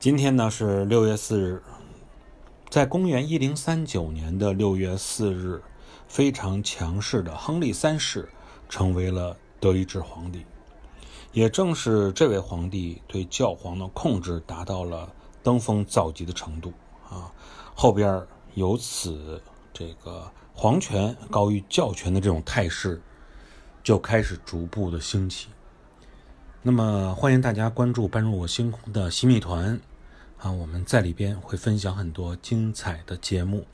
今天呢是六月四日，在公元一零三九年的六月四日，非常强势的亨利三世成为了德意志皇帝。也正是这位皇帝对教皇的控制达到了登峰造极的程度啊，后边由此这个皇权高于教权的这种态势就开始逐步的兴起。那么欢迎大家关注“搬入我星空”的新密团啊，我们在里边会分享很多精彩的节目。